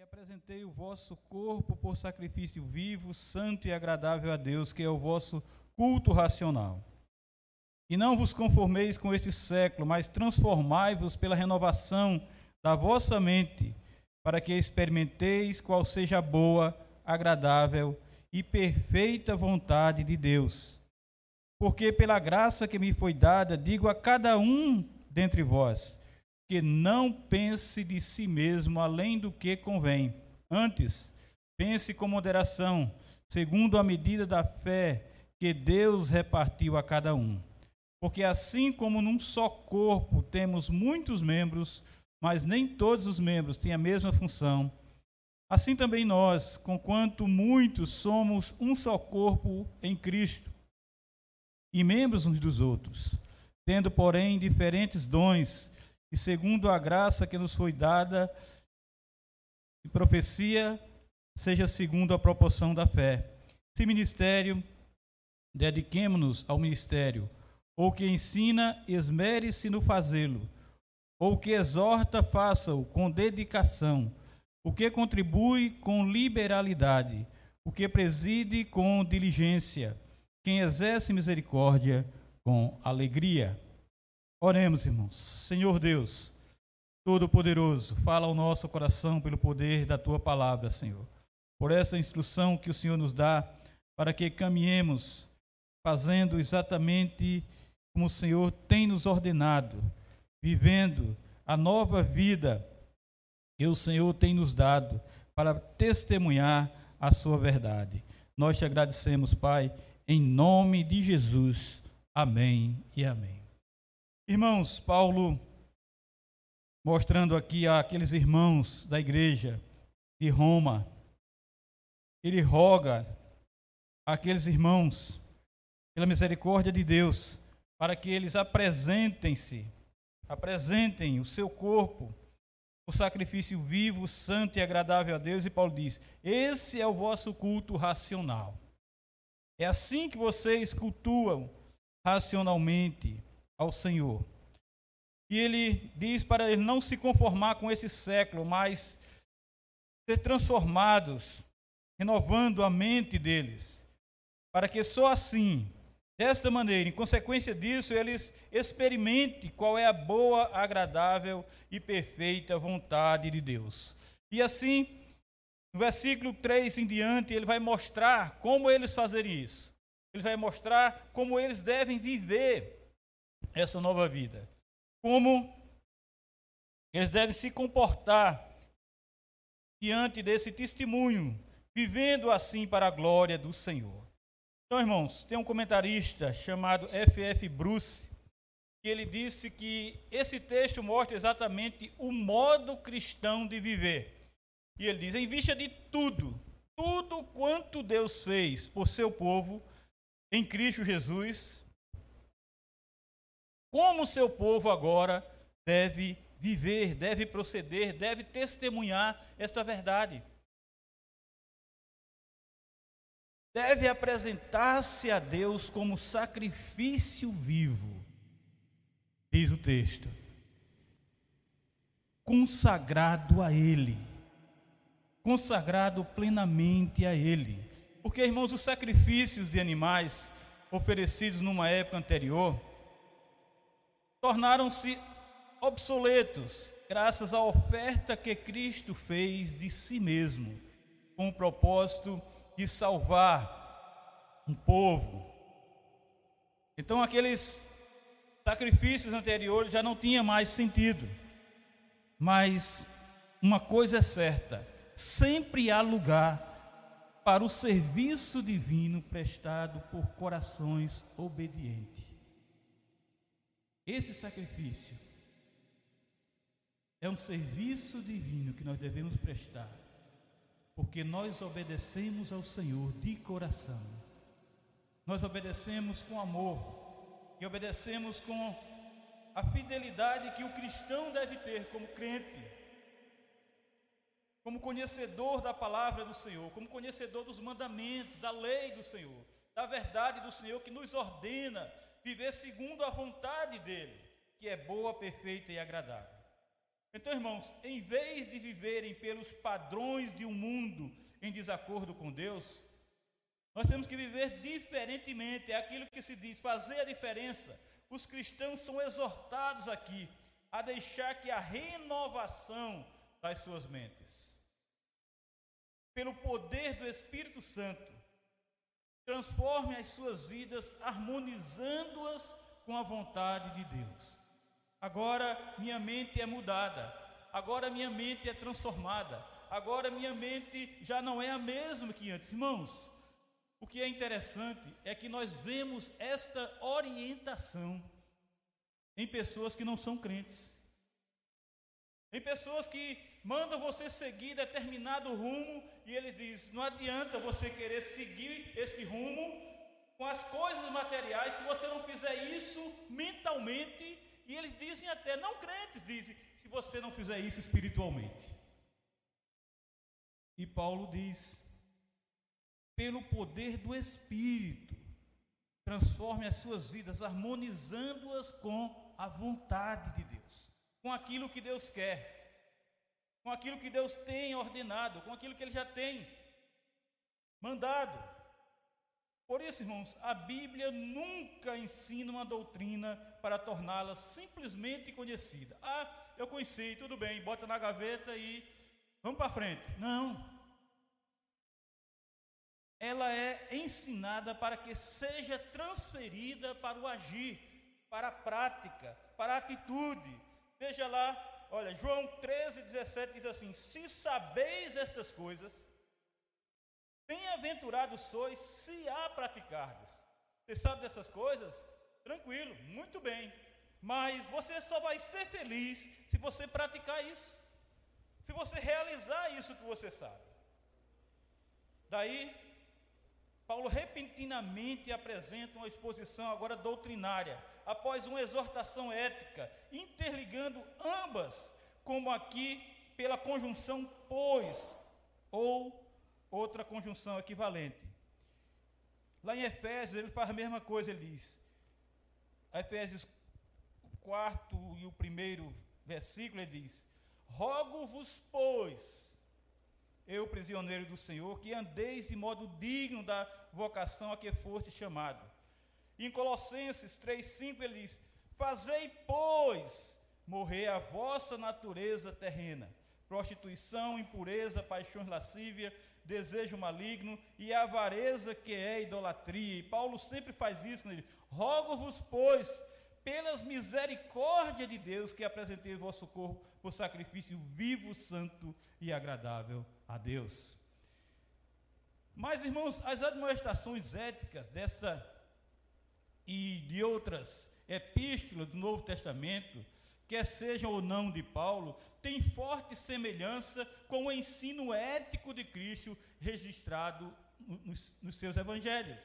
que apresentei o vosso corpo por sacrifício vivo, santo e agradável a Deus, que é o vosso culto racional. E não vos conformeis com este século, mas transformai-vos pela renovação da vossa mente, para que experimenteis qual seja a boa, agradável e perfeita vontade de Deus. Porque pela graça que me foi dada, digo a cada um dentre vós, que não pense de si mesmo além do que convém. Antes, pense com moderação, segundo a medida da fé que Deus repartiu a cada um. Porque assim como num só corpo temos muitos membros, mas nem todos os membros têm a mesma função, assim também nós, conquanto muitos somos um só corpo em Cristo, e membros uns dos outros, tendo, porém, diferentes dons, e segundo a graça que nos foi dada, se profecia, seja segundo a proporção da fé. Se ministério, dediquemo-nos ao ministério. Ou que ensina, esmere-se no fazê-lo. Ou que exorta, faça-o com dedicação. O que contribui com liberalidade. O que preside com diligência. Quem exerce misericórdia com alegria. Oremos, irmãos. Senhor Deus, Todo-Poderoso, fala ao nosso coração pelo poder da tua palavra, Senhor. Por essa instrução que o Senhor nos dá, para que caminhemos fazendo exatamente como o Senhor tem nos ordenado, vivendo a nova vida que o Senhor tem nos dado para testemunhar a sua verdade. Nós te agradecemos, Pai, em nome de Jesus. Amém e amém. Irmãos, Paulo mostrando aqui aqueles irmãos da igreja de Roma, ele roga àqueles irmãos, pela misericórdia de Deus, para que eles apresentem-se, apresentem o seu corpo, o sacrifício vivo, santo e agradável a Deus. E Paulo diz: Esse é o vosso culto racional. É assim que vocês cultuam racionalmente ao Senhor. E ele diz para ele não se conformar com esse século, mas ser transformados, renovando a mente deles, para que só assim, desta maneira, em consequência disso, eles experimentem qual é a boa, agradável e perfeita vontade de Deus. E assim, no versículo 3 em diante, ele vai mostrar como eles fazerem isso. Ele vai mostrar como eles devem viver essa nova vida. Como eles devem se comportar diante desse testemunho, vivendo assim para a glória do Senhor. Então, irmãos, tem um comentarista chamado F.F. Bruce, que ele disse que esse texto mostra exatamente o modo cristão de viver. E ele diz: em vista de tudo, tudo quanto Deus fez por seu povo em Cristo Jesus, como o seu povo agora deve viver, deve proceder, deve testemunhar esta verdade. Deve apresentar-se a Deus como sacrifício vivo, diz o texto, consagrado a Ele, consagrado plenamente a Ele. Porque, irmãos, os sacrifícios de animais oferecidos numa época anterior, tornaram-se obsoletos graças à oferta que Cristo fez de si mesmo, com o propósito de salvar um povo. Então aqueles sacrifícios anteriores já não tinham mais sentido. Mas uma coisa é certa, sempre há lugar para o serviço divino prestado por corações obedientes. Esse sacrifício é um serviço divino que nós devemos prestar, porque nós obedecemos ao Senhor de coração. Nós obedecemos com amor e obedecemos com a fidelidade que o cristão deve ter como crente, como conhecedor da palavra do Senhor, como conhecedor dos mandamentos, da lei do Senhor, da verdade do Senhor que nos ordena viver segundo a vontade dele, que é boa, perfeita e agradável. Então, irmãos, em vez de viverem pelos padrões de um mundo em desacordo com Deus, nós temos que viver diferentemente, é aquilo que se diz, fazer a diferença. Os cristãos são exortados aqui a deixar que a renovação das suas mentes, pelo poder do Espírito Santo, transforme as suas vidas, harmonizando-as com a vontade de Deus. Agora minha mente é mudada, agora minha mente é transformada, agora minha mente já não é a mesma que antes. Irmãos, o que é interessante é que nós vemos esta orientação em pessoas que não são crentes. Em pessoas que mandam você seguir determinado rumo e ele diz: não adianta você querer seguir este rumo com as coisas materiais se você não fizer isso mentalmente. E eles dizem até, não crentes dizem, se você não fizer isso espiritualmente. E Paulo diz: pelo poder do Espírito, transforme as suas vidas, harmonizando-as com a vontade de Deus, com aquilo que Deus quer, com aquilo que Deus tem ordenado, com aquilo que Ele já tem mandado. Por isso, irmãos, a Bíblia nunca ensina uma doutrina para torná-la simplesmente conhecida. Ah, eu conheci, tudo bem, bota na gaveta e vamos para frente. Não ela é ensinada para que seja transferida para o agir, para a prática, para a atitude. Veja lá, olha, João 13, 17 diz assim: Se sabeis estas coisas, bem-aventurados sois se a praticardes. Você sabe dessas coisas? Tranquilo, muito bem. Mas você só vai ser feliz se você praticar isso. Se você realizar isso que você sabe. Daí Paulo repentinamente apresenta uma exposição agora doutrinária, após uma exortação ética, interligando ambas, como aqui pela conjunção pois, ou outra conjunção equivalente. Lá em Efésios ele faz a mesma coisa, ele diz, Efésios 4 e o primeiro versículo, ele diz: Rogo-vos, pois, eu, prisioneiro do Senhor, que andeis de modo digno da vocação a que foste chamado. Em Colossenses 3,5 ele diz: Fazei, pois, morrer a vossa natureza terrena, prostituição, impureza, paixões lascívia, desejo maligno e avareza que é idolatria. E Paulo sempre faz isso quando ele Rogo-vos, pois, pelas misericórdias de Deus, que apresentei o vosso corpo por sacrifício vivo, santo e agradável a Deus. Mas, irmãos, as admoestações éticas dessa e de outras epístolas do Novo Testamento, quer sejam ou não de Paulo, têm forte semelhança com o ensino ético de Cristo registrado nos, nos seus evangelhos.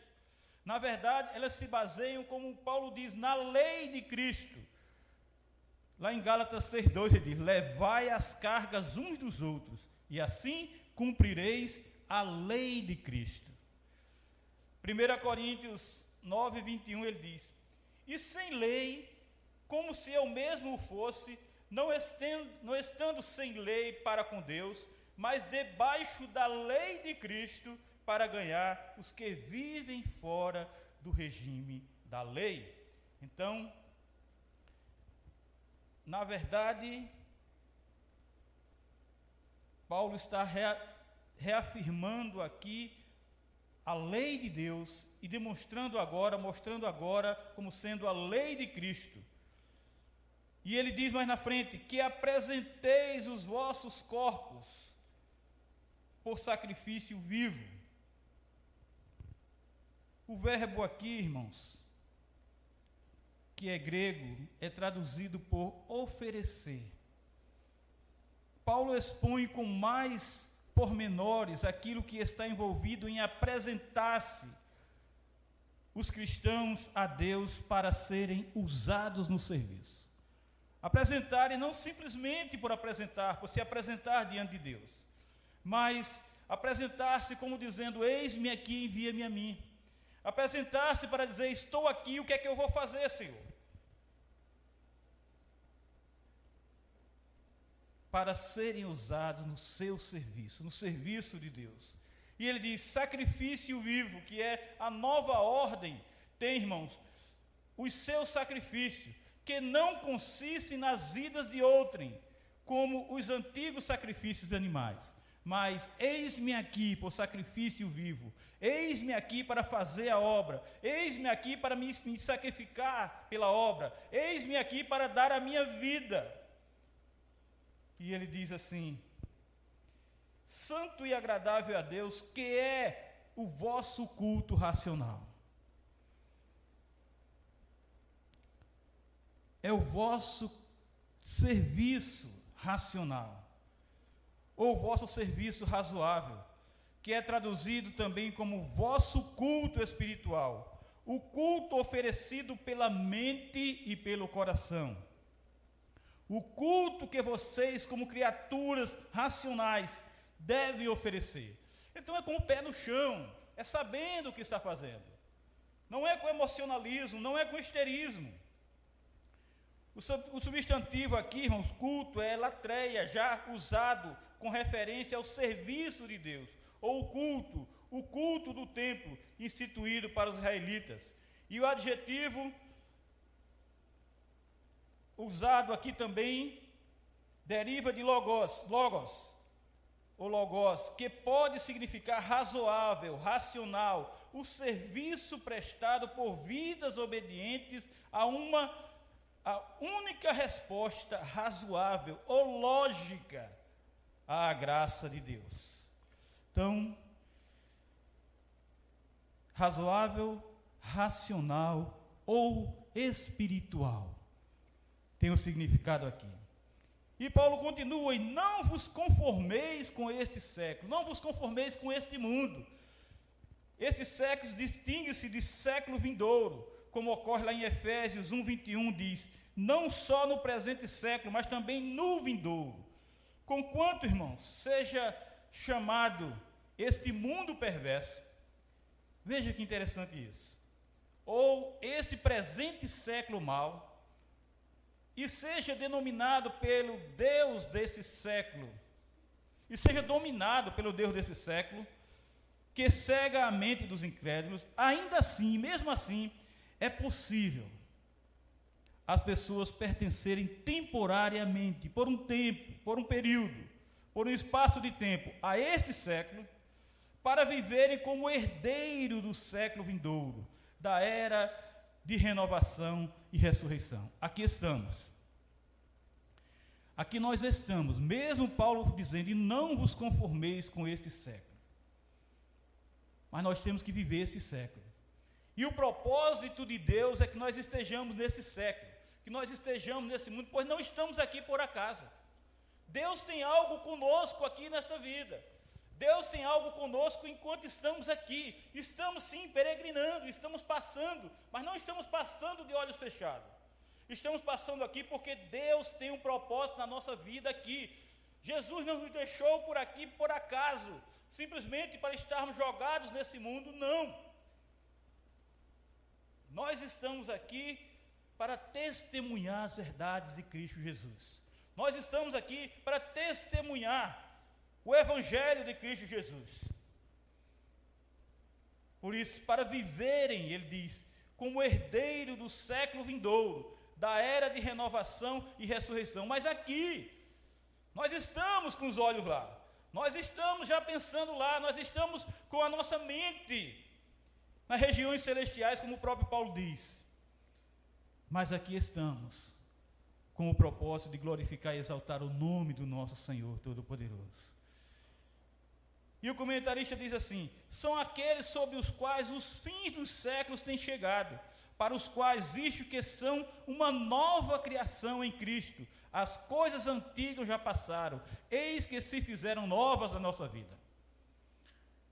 Na verdade, elas se baseiam, como Paulo diz, na lei de Cristo. Lá em Gálatas 6,2 ele diz: Levai as cargas uns dos outros, e assim cumprireis a lei de Cristo. 1 Coríntios 9, 21 ele diz: E sem lei, como se eu mesmo fosse, não estando, não estando sem lei para com Deus, mas debaixo da lei de Cristo, para ganhar os que vivem fora do regime da lei. Então, na verdade, Paulo está reafirmando aqui a lei de Deus e demonstrando agora, mostrando agora como sendo a lei de Cristo. E ele diz mais na frente: que apresenteis os vossos corpos por sacrifício vivo, o verbo aqui, irmãos, que é grego, é traduzido por oferecer. Paulo expõe com mais pormenores aquilo que está envolvido em apresentar-se os cristãos a Deus para serem usados no serviço. Apresentarem não simplesmente por apresentar, por se apresentar diante de Deus, mas apresentar-se como dizendo: Eis-me aqui, envia-me a mim. Apresentar-se para dizer: Estou aqui, o que é que eu vou fazer, Senhor? Para serem usados no seu serviço, no serviço de Deus. E ele diz: sacrifício vivo, que é a nova ordem, tem, irmãos, os seus sacrifícios, que não consistem nas vidas de outrem, como os antigos sacrifícios de animais. Mas eis-me aqui por sacrifício vivo, eis-me aqui para fazer a obra, eis-me aqui para me, me sacrificar pela obra, eis-me aqui para dar a minha vida. E ele diz assim: Santo e agradável a Deus, que é o vosso culto racional. É o vosso serviço racional, ou vosso serviço razoável, que é traduzido também como vosso culto espiritual, o culto oferecido pela mente e pelo coração. O culto que vocês, como criaturas racionais, devem oferecer. Então é com o pé no chão, é sabendo o que está fazendo. Não é com emocionalismo, não é com histerismo. O substantivo aqui, irmãos, culto é latreia, já usado com referência ao serviço de Deus, ou o culto, o culto do templo instituído para os israelitas. E o adjetivo usado aqui também deriva de logos, logos, ou logos, que pode significar razoável, racional, o serviço prestado por vidas obedientes a uma a única resposta razoável ou lógica à graça de Deus. Então, razoável, racional ou espiritual tem o significado aqui. E Paulo continua: e não vos conformeis com este século, não vos conformeis com este mundo. Este século distingue-se de século vindouro, como ocorre lá em Efésios 1, 21, diz: não só no presente século, mas também no vindouro. Conquanto, irmãos, seja chamado este mundo perverso, veja que interessante isso, ou este presente século mal, e seja denominado pelo Deus desse século, e seja dominado pelo Deus desse século, que cega a mente dos incrédulos, ainda assim, mesmo assim, é possível as pessoas pertencerem temporariamente, por um tempo, por um período, por um espaço de tempo, a este século, para viverem como herdeiro do século vindouro, da era de renovação e ressurreição. Aqui estamos. Aqui nós estamos, mesmo Paulo dizendo, e não vos conformeis com este século. Mas nós temos que viver esse século. E o propósito de Deus é que nós estejamos nesse século, que nós estejamos nesse mundo, pois não estamos aqui por acaso. Deus tem algo conosco aqui nesta vida. Deus tem algo conosco enquanto estamos aqui. Estamos sim peregrinando, estamos passando, mas não estamos passando de olhos fechados. Estamos passando aqui porque Deus tem um propósito na nossa vida aqui. Jesus não nos deixou por aqui por acaso, simplesmente para estarmos jogados nesse mundo, não. Nós estamos aqui para testemunhar as verdades de Cristo Jesus. Nós estamos aqui para testemunhar o Evangelho de Cristo Jesus. Por isso, para viverem, ele diz, como herdeiro do século vindouro, da era de renovação e ressurreição. Mas aqui, nós estamos com os olhos lá, nós estamos já pensando lá, nós estamos com a nossa mente nas regiões celestiais, como o próprio Paulo diz. Mas aqui estamos com o propósito de glorificar e exaltar o nome do nosso Senhor Todo-Poderoso. E o comentarista diz assim: são aqueles sobre os quais os fins dos séculos têm chegado para os quais, visto que são uma nova criação em Cristo, as coisas antigas já passaram, eis que se fizeram novas na nossa vida.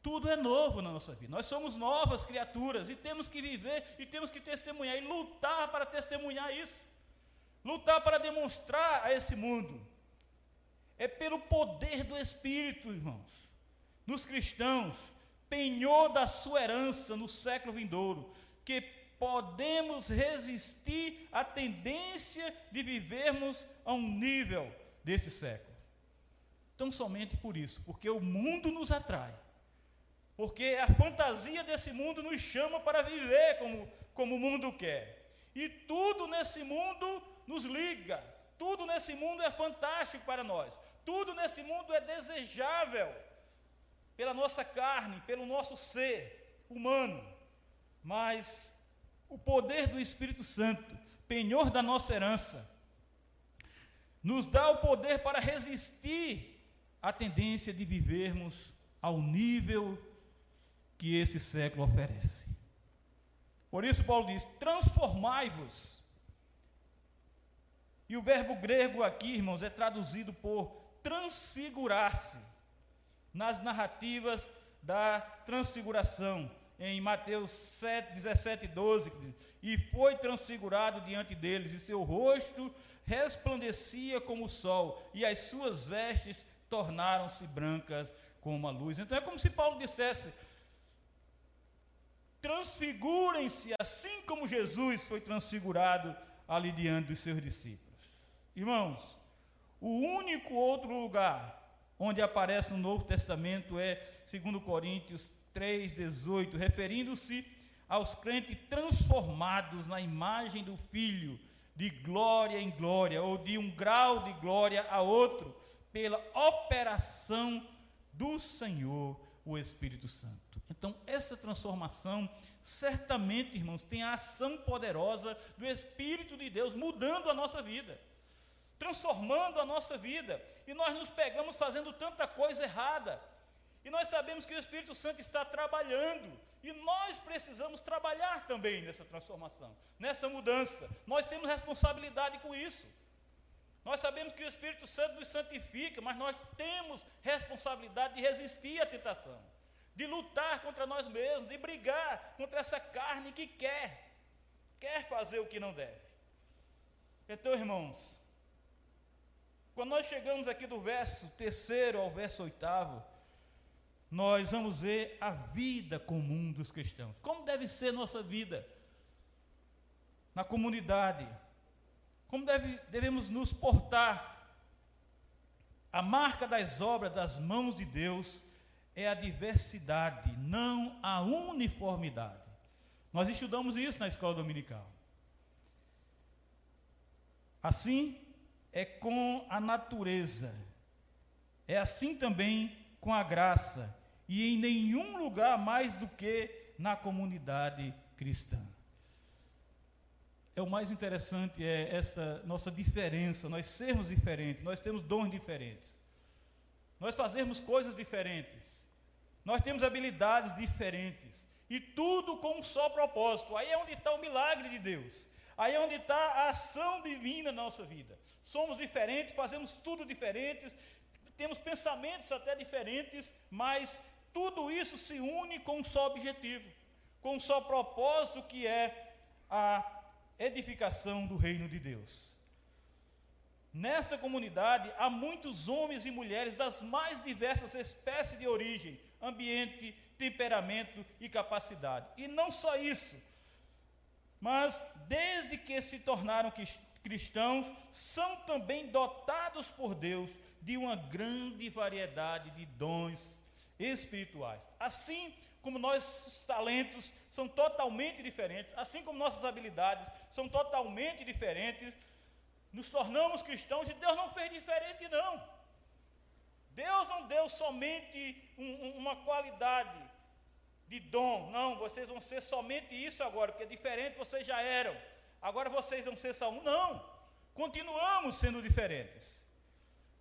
Tudo é novo na nossa vida. Nós somos novas criaturas e temos que viver e temos que testemunhar e lutar para testemunhar isso. Lutar para demonstrar a esse mundo. É pelo poder do Espírito, irmãos. Nos cristãos, penhor da sua herança no século vindouro, que podemos resistir à tendência de vivermos a um nível desse século. Tão somente por isso, porque o mundo nos atrai. Porque a fantasia desse mundo nos chama para viver como, como o mundo quer. E tudo nesse mundo nos liga. Tudo nesse mundo é fantástico para nós. Tudo nesse mundo é desejável pela nossa carne, pelo nosso ser humano. Mas o poder do Espírito Santo, penhor da nossa herança, nos dá o poder para resistir à tendência de vivermos ao nível que esse século oferece. Por isso, Paulo diz: transformai-vos. E o verbo grego aqui, irmãos, é traduzido por transfigurar-se nas narrativas da transfiguração, em Mateus 7, 17 e 12, e foi transfigurado diante deles, e seu rosto resplandecia como o sol, e as suas vestes tornaram-se brancas como a luz. Então é como se Paulo dissesse: transfigurem-se assim como Jesus foi transfigurado ali diante dos seus discípulos. Irmãos, o único outro lugar onde aparece no Novo Testamento é 2 Coríntios 3,18, referindo-se aos crentes transformados na imagem do Filho, de glória em glória, ou de um grau de glória a outro, pela operação do Senhor, o Espírito Santo. Então, essa transformação, certamente, irmãos, tem a ação poderosa do Espírito de Deus mudando a nossa vida, transformando a nossa vida, e nós nos pegamos fazendo tanta coisa errada, e nós sabemos que o Espírito Santo está trabalhando, e nós precisamos trabalhar também nessa transformação, nessa mudança. Nós temos responsabilidade com isso. Nós sabemos que o Espírito Santo nos santifica, mas nós temos responsabilidade de resistir à tentação, de lutar contra nós mesmos, de brigar contra essa carne que quer, quer fazer o que não deve. Então, irmãos, quando nós chegamos aqui do verso terceiro ao verso oitavo, nós vamos ver a vida comum dos cristãos. Como deve ser nossa vida na comunidade, como deve, devemos nos portar? A marca das obras das mãos de Deus é a diversidade, não a uniformidade. Nós estudamos isso na escola dominical. Assim é com a natureza, é assim também com a graça, e em nenhum lugar mais do que na comunidade cristã é o mais interessante, é essa nossa diferença, nós sermos diferentes, nós temos dons diferentes, nós fazemos coisas diferentes, nós temos habilidades diferentes, e tudo com um só propósito. Aí é onde está o milagre de Deus, aí é onde está a ação divina na nossa vida. Somos diferentes, fazemos tudo diferentes, temos pensamentos até diferentes, mas tudo isso se une com um só objetivo, com um só propósito que é a edificação do reino de Deus. Nessa comunidade há muitos homens e mulheres das mais diversas espécies de origem, ambiente, temperamento e capacidade. E não só isso, mas desde que se tornaram cristãos, são também dotados por Deus de uma grande variedade de dons espirituais. Assim como nossos talentos são totalmente diferentes, assim como nossas habilidades são totalmente diferentes, nos tornamos cristãos e Deus não fez diferente, não. Deus não deu somente um, uma qualidade de dom, não, vocês vão ser somente isso agora, porque diferente vocês já eram, agora vocês vão ser só um, não, continuamos sendo diferentes,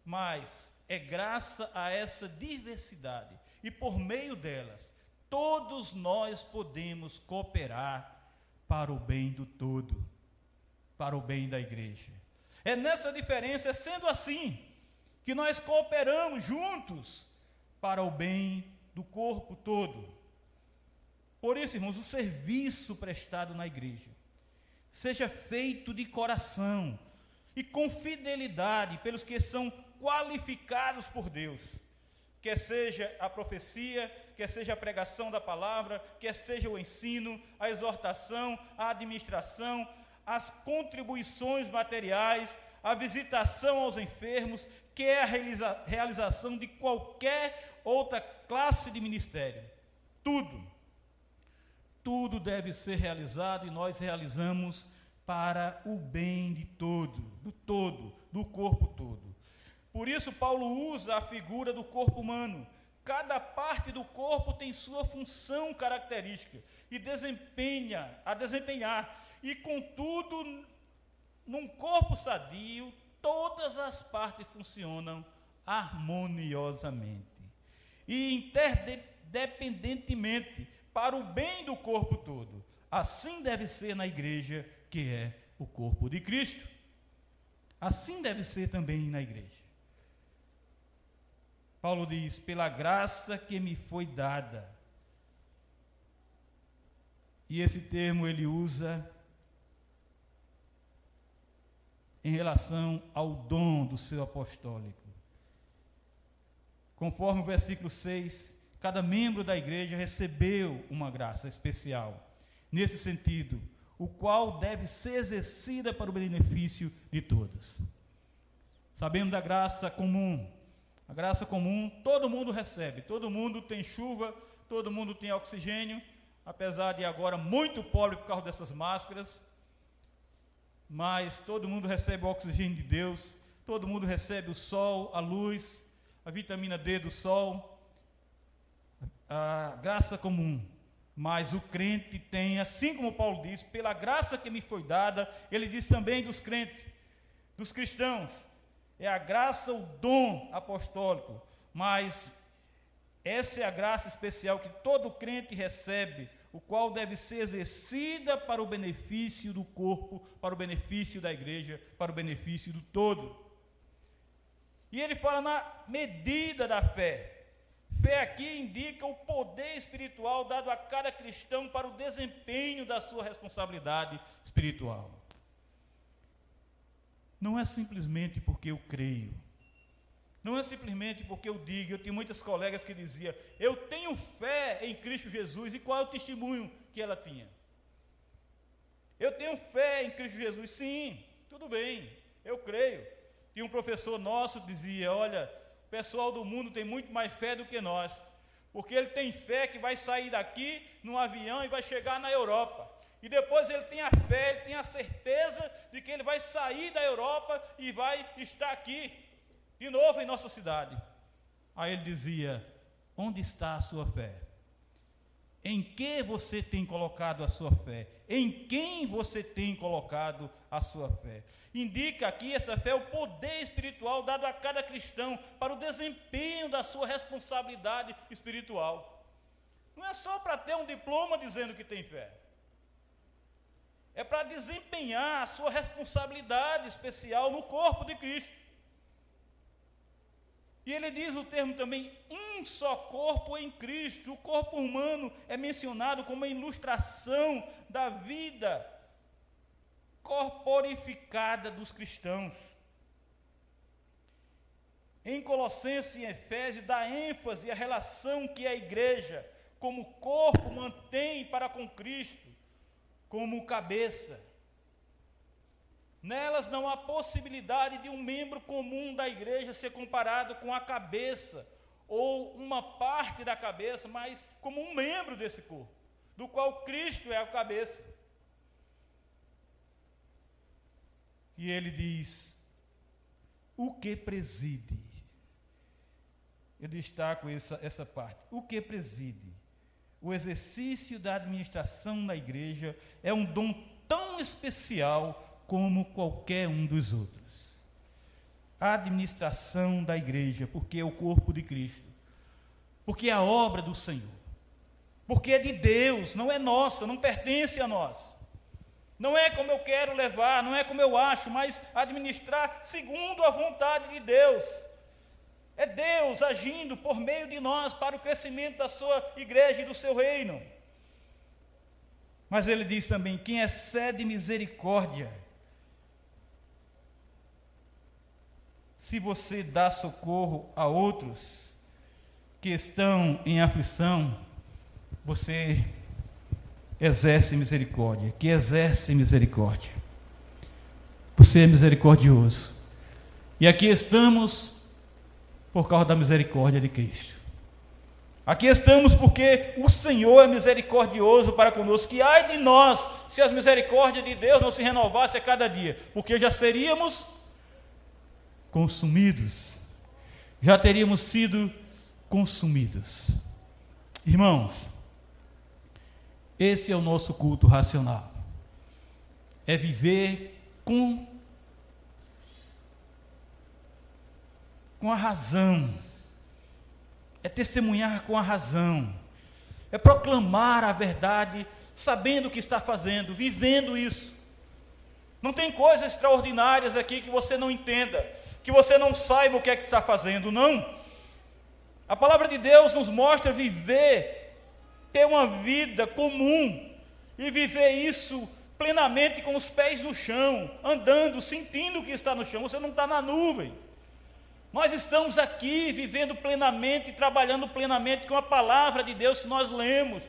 mas é graça a essa diversidade e por meio delas todos nós podemos cooperar para o bem do todo, para o bem da igreja. É nessa diferença, é sendo assim, que nós cooperamos juntos para o bem do corpo todo. Por isso, irmãos, o serviço prestado na igreja seja feito de coração e com fidelidade pelos que são qualificados por Deus quer seja a profecia, quer seja a pregação da palavra, quer seja o ensino, a exortação, a administração, as contribuições materiais, a visitação aos enfermos, que é a realiza realização de qualquer outra classe de ministério. Tudo. Tudo deve ser realizado e nós realizamos para o bem de todo, do todo, do corpo todo. Por isso, Paulo usa a figura do corpo humano. Cada parte do corpo tem sua função característica e desempenha, a desempenhar. E contudo, num corpo sadio, todas as partes funcionam harmoniosamente e interdependentemente para o bem do corpo todo. Assim deve ser na igreja, que é o corpo de Cristo. Assim deve ser também na igreja. Paulo diz: pela graça que me foi dada. E esse termo ele usa em relação ao dom do seu apostólico. Conforme o versículo 6, cada membro da igreja recebeu uma graça especial. Nesse sentido, o qual deve ser exercida para o benefício de todos. Sabendo da graça comum, a graça comum todo mundo recebe, todo mundo tem chuva, todo mundo tem oxigênio, apesar de agora muito pobre por causa dessas máscaras, mas todo mundo recebe o oxigênio de Deus, todo mundo recebe o sol, a luz, a vitamina D do sol, a graça comum. Mas o crente tem, assim como Paulo diz, pela graça que me foi dada, ele diz também dos crentes, dos cristãos, é a graça, o dom apostólico, mas essa é a graça especial que todo crente recebe o qual deve ser exercida para o benefício do corpo, para o benefício da igreja, para o benefício do todo. E ele fala na medida da fé. Fé aqui indica o poder espiritual dado a cada cristão para o desempenho da sua responsabilidade espiritual. Não é simplesmente porque eu creio, não é simplesmente porque eu digo, eu tenho muitas colegas que diziam, eu tenho fé em Cristo Jesus, e qual é o testemunho que ela tinha? Eu tenho fé em Cristo Jesus, sim, tudo bem, eu creio. Tinha um professor nosso dizia, olha, o pessoal do mundo tem muito mais fé do que nós, porque ele tem fé que vai sair daqui num avião e vai chegar na Europa. E depois ele tem a fé, ele tem a certeza de que ele vai sair da Europa e vai estar aqui de novo em nossa cidade. Aí ele dizia: Onde está a sua fé? Em que você tem colocado a sua fé? Em quem você tem colocado a sua fé? Indica aqui essa fé o poder espiritual dado a cada cristão para o desempenho da sua responsabilidade espiritual. Não é só para ter um diploma dizendo que tem fé. É para desempenhar a sua responsabilidade especial no corpo de Cristo. E ele diz o termo também, um só corpo em Cristo. O corpo humano é mencionado como uma ilustração da vida corporificada dos cristãos. Em Colossenses e Efésios, dá ênfase à relação que a igreja, como corpo, mantém para com Cristo, como cabeça. Nelas não há possibilidade de um membro comum da igreja ser comparado com a cabeça, ou uma parte da cabeça, mas como um membro desse corpo, do qual Cristo é a cabeça. E ele diz: o que preside? Eu destaco essa, essa parte. O que preside? O exercício da administração na igreja é um dom tão especial como qualquer um dos outros. A administração da igreja, porque é o corpo de Cristo, porque é a obra do Senhor, porque é de Deus, não é nossa, não pertence a nós. Não é como eu quero levar, não é como eu acho, mas administrar segundo a vontade de Deus. É Deus agindo por meio de nós para o crescimento da sua igreja e do seu reino. Mas ele diz também: quem excede misericórdia se você dá socorro a outros que estão em aflição, você exerce misericórdia, que exerce misericórdia. Você é misericordioso. E aqui estamos por causa da misericórdia de Cristo. Aqui estamos porque o Senhor é misericordioso para conosco. Que ai de nós se as misericórdias de Deus não se renovassem a cada dia, porque já seríamos consumidos, já teríamos sido consumidos. Irmãos, esse é o nosso culto racional. É viver com com a razão. É testemunhar com a razão. É proclamar a verdade, sabendo o que está fazendo, vivendo isso. Não tem coisas extraordinárias aqui que você não entenda, que você não saiba o que é que está fazendo, não. A palavra de Deus nos mostra viver, ter uma vida comum e viver isso plenamente com os pés no chão, andando, sentindo o que está no chão. Você não está na nuvem. Nós estamos aqui vivendo plenamente, trabalhando plenamente com a palavra de Deus que nós lemos,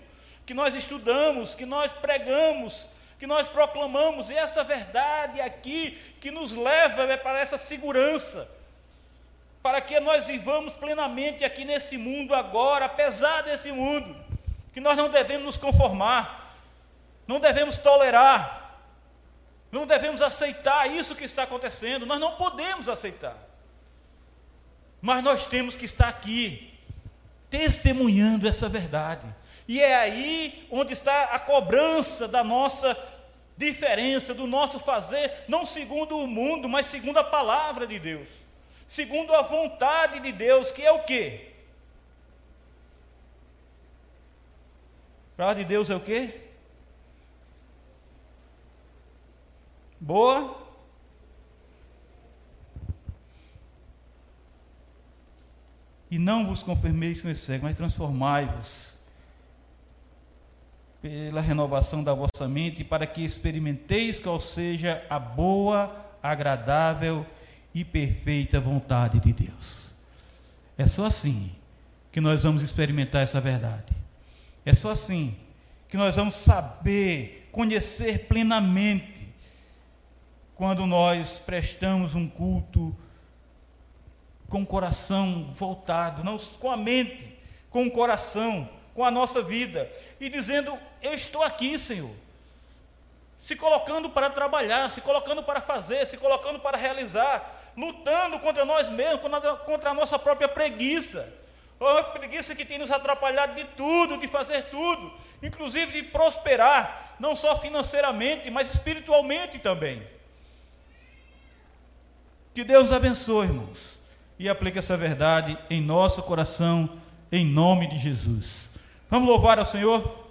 que nós estudamos, que nós pregamos, que nós proclamamos, e essa verdade aqui que nos leva é para essa segurança, para que nós vivamos plenamente aqui nesse mundo agora, apesar desse mundo, que nós não devemos nos conformar, não devemos tolerar, não devemos aceitar isso que está acontecendo, nós não podemos aceitar. Mas nós temos que estar aqui, testemunhando essa verdade. E é aí onde está a cobrança da nossa diferença, do nosso fazer, não segundo o mundo, mas segundo a palavra de Deus, segundo a vontade de Deus, que é o quê? A palavra de Deus é o quê? Boa, E não vos conformeis com esse século, mas transformai-vos pela renovação da vossa mente, para que experimenteis qual seja a boa, agradável e perfeita vontade de Deus. É só assim que nós vamos experimentar essa verdade. É só assim que nós vamos saber, conhecer plenamente, quando nós prestamos um culto com o coração voltado, não com a mente, com o coração, com a nossa vida, e dizendo: Eu estou aqui, Senhor. Se colocando para trabalhar, se colocando para fazer, se colocando para realizar, lutando contra nós mesmos, contra a nossa própria preguiça. A preguiça que tem nos atrapalhado de tudo, de fazer tudo, inclusive de prosperar, não só financeiramente, mas espiritualmente também. Que Deus abençoe, irmãos e aplique essa verdade em nosso coração, em nome de Jesus. Vamos louvar ao Senhor?